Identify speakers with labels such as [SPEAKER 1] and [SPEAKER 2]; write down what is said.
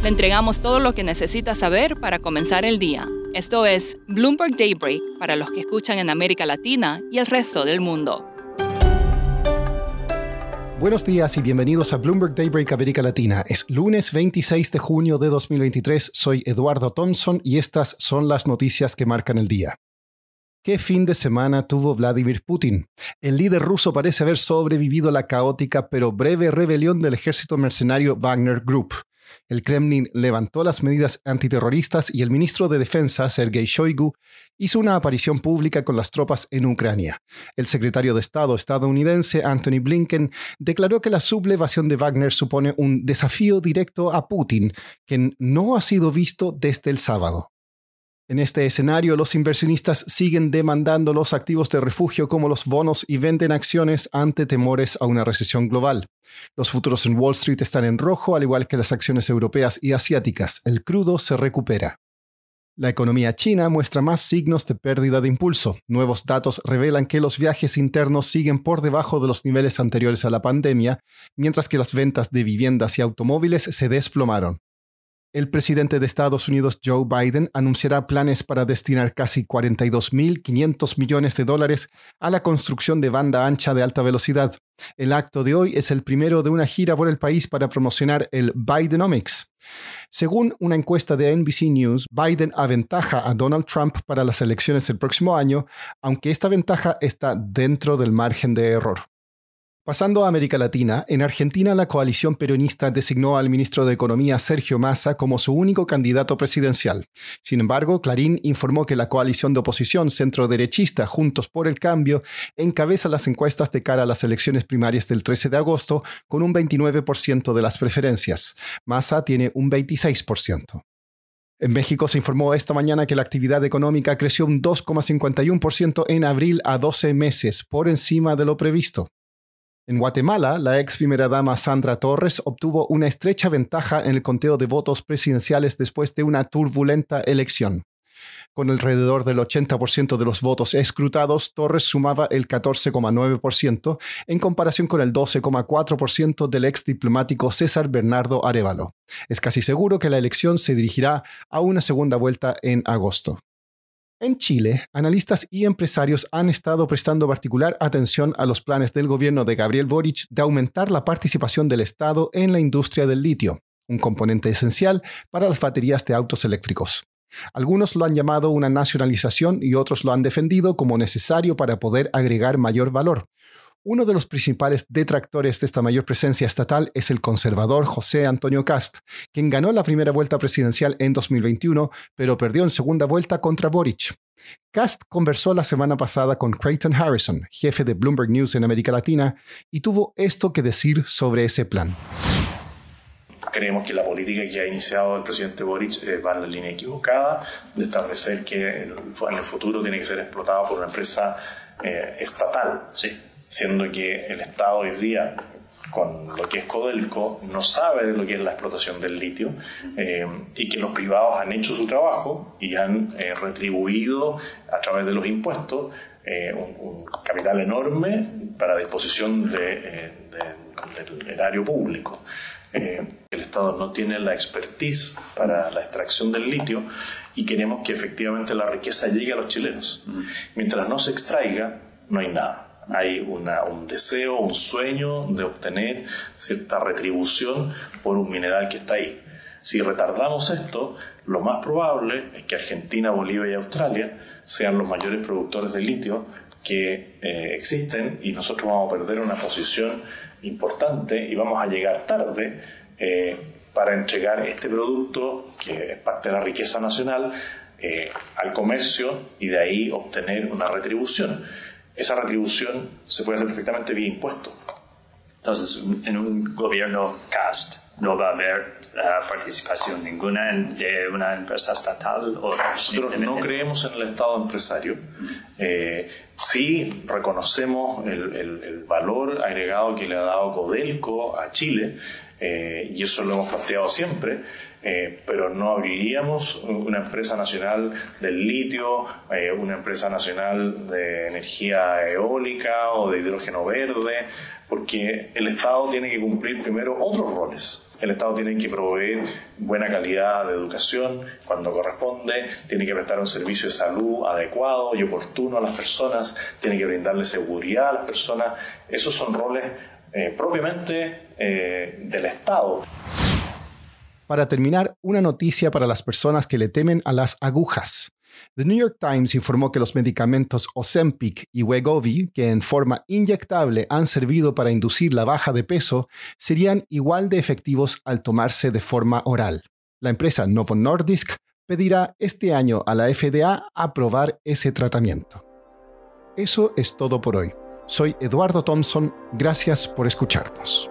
[SPEAKER 1] Le entregamos todo lo que necesita saber para comenzar el día. Esto es Bloomberg Daybreak para los que escuchan en América Latina y el resto del mundo.
[SPEAKER 2] Buenos días y bienvenidos a Bloomberg Daybreak América Latina. Es lunes 26 de junio de 2023. Soy Eduardo Thompson y estas son las noticias que marcan el día. ¿Qué fin de semana tuvo Vladimir Putin? El líder ruso parece haber sobrevivido la caótica pero breve rebelión del ejército mercenario Wagner Group. El Kremlin levantó las medidas antiterroristas y el ministro de Defensa, Sergei Shoigu, hizo una aparición pública con las tropas en Ucrania. El secretario de Estado estadounidense, Anthony Blinken, declaró que la sublevación de Wagner supone un desafío directo a Putin, que no ha sido visto desde el sábado. En este escenario, los inversionistas siguen demandando los activos de refugio como los bonos y venden acciones ante temores a una recesión global. Los futuros en Wall Street están en rojo, al igual que las acciones europeas y asiáticas. El crudo se recupera. La economía china muestra más signos de pérdida de impulso. Nuevos datos revelan que los viajes internos siguen por debajo de los niveles anteriores a la pandemia, mientras que las ventas de viviendas y automóviles se desplomaron. El presidente de Estados Unidos, Joe Biden, anunciará planes para destinar casi 42.500 millones de dólares a la construcción de banda ancha de alta velocidad. El acto de hoy es el primero de una gira por el país para promocionar el Bidenomics. Según una encuesta de NBC News, Biden aventaja a Donald Trump para las elecciones del próximo año, aunque esta ventaja está dentro del margen de error. Pasando a América Latina, en Argentina la coalición peronista designó al ministro de Economía Sergio Massa como su único candidato presidencial. Sin embargo, Clarín informó que la coalición de oposición centroderechista Juntos por el Cambio encabeza las encuestas de cara a las elecciones primarias del 13 de agosto con un 29% de las preferencias. Massa tiene un 26%. En México se informó esta mañana que la actividad económica creció un 2,51% en abril a 12 meses, por encima de lo previsto. En Guatemala, la ex primera dama Sandra Torres obtuvo una estrecha ventaja en el conteo de votos presidenciales después de una turbulenta elección. Con alrededor del 80% de los votos escrutados, Torres sumaba el 14,9% en comparación con el 12,4% del ex diplomático César Bernardo Arevalo. Es casi seguro que la elección se dirigirá a una segunda vuelta en agosto. En Chile, analistas y empresarios han estado prestando particular atención a los planes del gobierno de Gabriel Boric de aumentar la participación del Estado en la industria del litio, un componente esencial para las baterías de autos eléctricos. Algunos lo han llamado una nacionalización y otros lo han defendido como necesario para poder agregar mayor valor, uno de los principales detractores de esta mayor presencia estatal es el conservador José Antonio Cast, quien ganó la primera vuelta presidencial en 2021, pero perdió en segunda vuelta contra Boric. Cast conversó la semana pasada con Creighton Harrison, jefe de Bloomberg News en América Latina, y tuvo esto que decir sobre ese plan.
[SPEAKER 3] Creemos que la política que ha iniciado el presidente Boric eh, va en la línea equivocada, de establecer que en el futuro tiene que ser explotado por una empresa eh, estatal. Sí siendo que el Estado hoy día con lo que es Codelco no sabe de lo que es la explotación del litio eh, y que los privados han hecho su trabajo y han eh, retribuido a través de los impuestos eh, un, capital enorme para disposición de, del erario público. el Estado no tiene la expertise para la extracción del litio y queremos que efectivamente la riqueza llegue a los chilenos. Mm. Mientras no se extraiga, no hay nada hay un deseo, un sueño de obtener cierta retribución por un mineral que está ahí. Si retardamos esto, lo más probable es que Argentina, Bolivia y Australia sean los mayores productores de litio que eh, existen y nosotros vamos a perder una posición importante y vamos a llegar tarde eh, para entregar este producto, que es parte de la riqueza nacional, eh, al comercio y de ahí obtener una retribución esa retribución se puede hacer perfectamente vía impuesto.
[SPEAKER 4] Entonces, en un gobierno CAST no va a haber uh, participación ninguna de una empresa estatal. O
[SPEAKER 3] Nosotros no creemos en el Estado empresario. Eh, sí reconocemos el, el, valor agregado que le ha dado Codelco a Chile eh, y eso lo hemos planteado siempre. Eh, pero no abriríamos una empresa nacional del litio, eh, una empresa nacional de energía eólica o de hidrógeno verde, porque el Estado tiene que cumplir primero otros roles. El Estado tiene que proveer buena calidad de educación cuando corresponde, tiene que prestar un servicio de salud adecuado y oportuno a las personas, tiene que brindarle seguridad a las personas. Esos son roles eh, propiamente eh, del Estado.
[SPEAKER 2] Para terminar, una noticia para las personas que le temen a las agujas. The New York Times informó que los medicamentos Ozempic y Wegovy, que en forma inyectable han servido para inducir la baja de peso, serían igual de efectivos al tomarse de forma oral. La empresa Novo Nordisk pedirá este año a la FDA aprobar ese tratamiento. Eso es todo por hoy. Soy Eduardo Thompson, gracias por escucharnos.